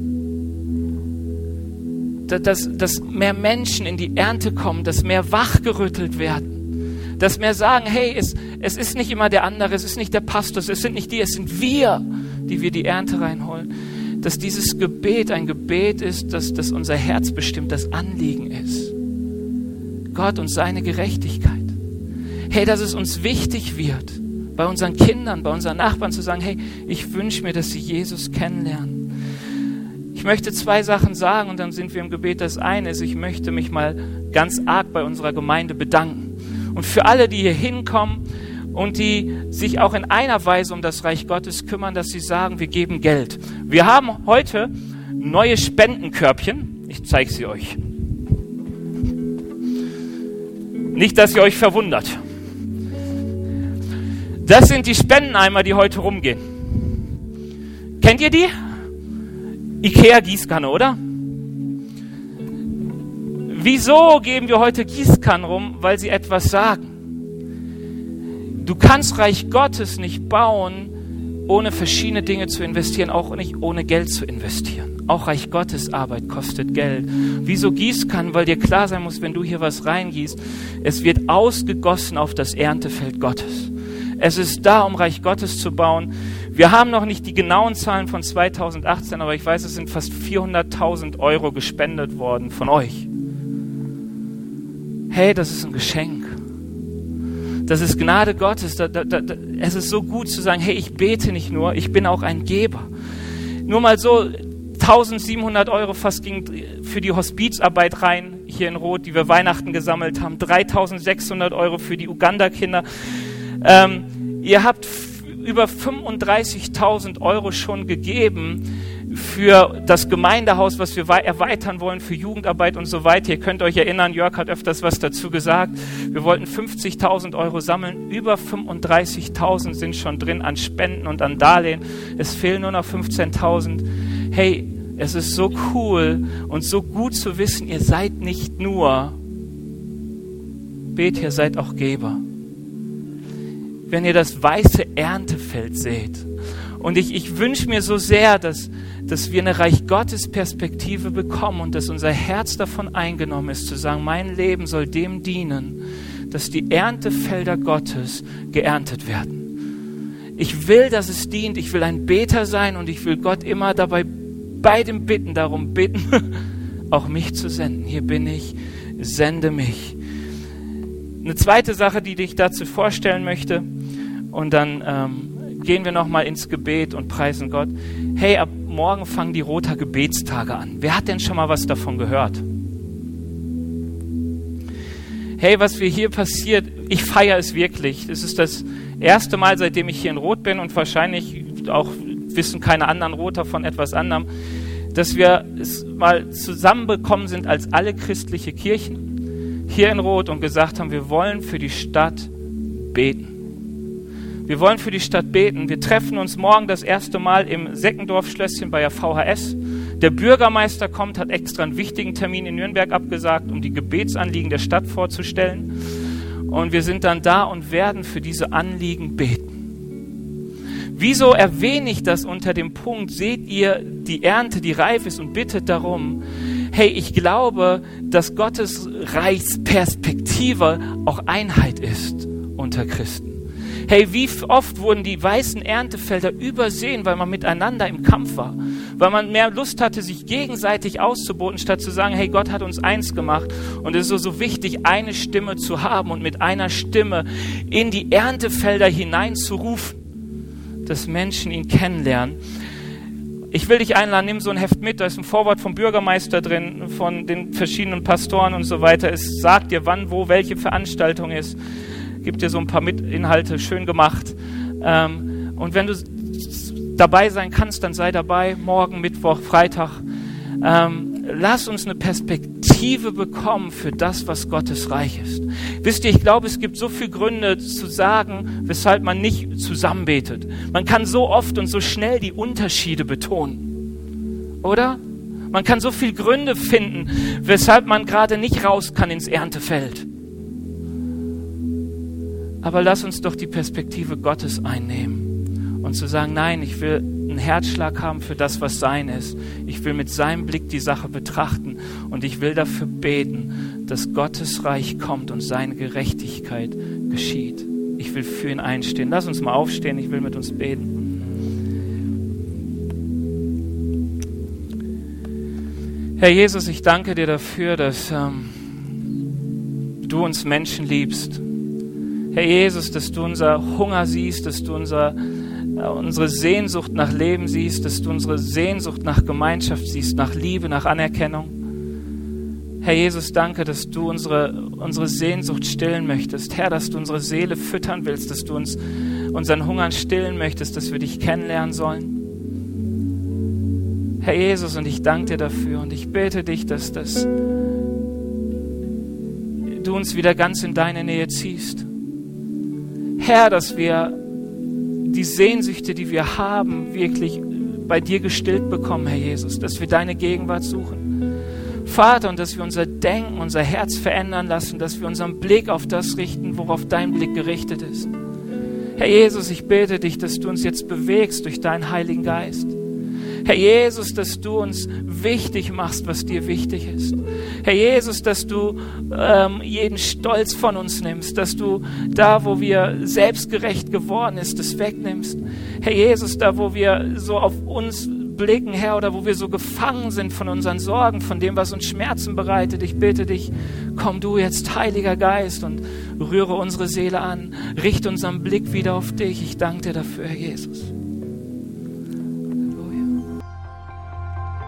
dass, dass mehr Menschen in die Ernte kommen, dass mehr wachgerüttelt werden, dass mehr sagen, hey, es, es ist nicht immer der andere, es ist nicht der Pastor, es sind nicht die, es sind wir, die wir die Ernte reinholen dass dieses Gebet ein Gebet ist, dass, dass unser Herz bestimmt das Anliegen ist. Gott und seine Gerechtigkeit. Hey, dass es uns wichtig wird, bei unseren Kindern, bei unseren Nachbarn zu sagen, hey, ich wünsche mir, dass sie Jesus kennenlernen. Ich möchte zwei Sachen sagen und dann sind wir im Gebet. Das eine ist, ich möchte mich mal ganz arg bei unserer Gemeinde bedanken. Und für alle, die hier hinkommen und die sich auch in einer Weise um das Reich Gottes kümmern, dass sie sagen, wir geben Geld. Wir haben heute neue Spendenkörbchen. Ich zeige sie euch. Nicht, dass ihr euch verwundert. Das sind die Spendeneimer, die heute rumgehen. Kennt ihr die? Ikea Gießkanne, oder? Wieso geben wir heute Gießkannen rum? Weil sie etwas sagen. Du kannst Reich Gottes nicht bauen, ohne verschiedene Dinge zu investieren, auch nicht ohne Geld zu investieren. Auch Reich Gottes Arbeit kostet Geld. Wieso Gießkannen? Weil dir klar sein muss, wenn du hier was reingießt, es wird ausgegossen auf das Erntefeld Gottes. Es ist da, um Reich Gottes zu bauen. Wir haben noch nicht die genauen Zahlen von 2018, aber ich weiß, es sind fast 400.000 Euro gespendet worden von euch. Hey, das ist ein Geschenk. Das ist Gnade Gottes. Da, da, da, es ist so gut zu sagen, hey, ich bete nicht nur, ich bin auch ein Geber. Nur mal so, 1700 Euro fast ging für die Hospizarbeit rein, hier in Rot, die wir Weihnachten gesammelt haben. 3600 Euro für die Uganda-Kinder. Ähm, ihr habt über 35.000 Euro schon gegeben für das Gemeindehaus, was wir erweitern wollen, für Jugendarbeit und so weiter. Ihr könnt euch erinnern, Jörg hat öfters was dazu gesagt. Wir wollten 50.000 Euro sammeln. Über 35.000 sind schon drin an Spenden und an Darlehen. Es fehlen nur noch 15.000. Hey, es ist so cool und so gut zu wissen, ihr seid nicht nur Bet, ihr seid auch Geber. Wenn ihr das weiße Erntefeld seht, und ich, ich wünsche mir so sehr, dass, dass wir eine Reich Gottes Perspektive bekommen und dass unser Herz davon eingenommen ist, zu sagen, mein Leben soll dem dienen, dass die Erntefelder Gottes geerntet werden. Ich will, dass es dient. Ich will ein Beter sein und ich will Gott immer dabei bei dem Bitten darum bitten, <laughs> auch mich zu senden. Hier bin ich, sende mich. Eine zweite Sache, die ich dazu vorstellen möchte, und dann ähm, gehen wir nochmal ins Gebet und preisen Gott. Hey, ab morgen fangen die Roter Gebetstage an. Wer hat denn schon mal was davon gehört? Hey, was wir hier passiert, ich feiere es wirklich. Es ist das erste Mal, seitdem ich hier in Rot bin und wahrscheinlich auch wissen keine anderen Roter von etwas anderem, dass wir es mal zusammenbekommen sind als alle christliche Kirchen hier in Rot und gesagt haben, wir wollen für die Stadt beten. Wir wollen für die Stadt beten. Wir treffen uns morgen das erste Mal im Seckendorf-Schlösschen bei der VHS. Der Bürgermeister kommt, hat extra einen wichtigen Termin in Nürnberg abgesagt, um die Gebetsanliegen der Stadt vorzustellen. Und wir sind dann da und werden für diese Anliegen beten. Wieso erwähne ich das unter dem Punkt, seht ihr die Ernte, die reif ist und bittet darum, hey, ich glaube, dass Gottes Reichsperspektive auch Einheit ist unter Christen. Hey, wie oft wurden die weißen Erntefelder übersehen, weil man miteinander im Kampf war, weil man mehr Lust hatte, sich gegenseitig auszuboten, statt zu sagen, hey, Gott hat uns eins gemacht und es ist so, so wichtig, eine Stimme zu haben und mit einer Stimme in die Erntefelder hineinzurufen, dass Menschen ihn kennenlernen. Ich will dich einladen, nimm so ein Heft mit, da ist ein Vorwort vom Bürgermeister drin, von den verschiedenen Pastoren und so weiter. Es sagt dir, wann, wo, welche Veranstaltung ist gibt dir so ein paar Mitinhalte schön gemacht. Ähm, und wenn du dabei sein kannst, dann sei dabei, morgen, Mittwoch, Freitag. Ähm, lass uns eine Perspektive bekommen für das, was Gottes Reich ist. Wisst ihr, ich glaube, es gibt so viele Gründe zu sagen, weshalb man nicht zusammenbetet. Man kann so oft und so schnell die Unterschiede betonen. Oder? Man kann so viele Gründe finden, weshalb man gerade nicht raus kann ins Erntefeld. Aber lass uns doch die Perspektive Gottes einnehmen und zu sagen, nein, ich will einen Herzschlag haben für das, was sein ist. Ich will mit seinem Blick die Sache betrachten und ich will dafür beten, dass Gottes Reich kommt und seine Gerechtigkeit geschieht. Ich will für ihn einstehen. Lass uns mal aufstehen, ich will mit uns beten. Herr Jesus, ich danke dir dafür, dass ähm, du uns Menschen liebst Herr Jesus, dass du unser Hunger siehst, dass du unser, äh, unsere Sehnsucht nach Leben siehst, dass du unsere Sehnsucht nach Gemeinschaft siehst, nach Liebe, nach Anerkennung. Herr Jesus, danke, dass du unsere, unsere Sehnsucht stillen möchtest. Herr, dass du unsere Seele füttern willst, dass du uns unseren Hungern stillen möchtest, dass wir dich kennenlernen sollen. Herr Jesus, und ich danke dir dafür und ich bete dich, dass das du uns wieder ganz in deine Nähe ziehst. Herr, dass wir die Sehnsüchte, die wir haben, wirklich bei dir gestillt bekommen, Herr Jesus, dass wir deine Gegenwart suchen. Vater, und dass wir unser Denken, unser Herz verändern lassen, dass wir unseren Blick auf das richten, worauf dein Blick gerichtet ist. Herr Jesus, ich bete dich, dass du uns jetzt bewegst durch deinen Heiligen Geist. Herr Jesus, dass du uns wichtig machst, was dir wichtig ist. Herr Jesus, dass du ähm, jeden Stolz von uns nimmst, dass du da, wo wir selbstgerecht geworden ist, das wegnimmst. Herr Jesus, da, wo wir so auf uns blicken, Herr, oder wo wir so gefangen sind von unseren Sorgen, von dem, was uns Schmerzen bereitet. Ich bitte dich, komm du jetzt, Heiliger Geist, und rühre unsere Seele an. Richte unseren Blick wieder auf dich. Ich danke dir dafür, Herr Jesus.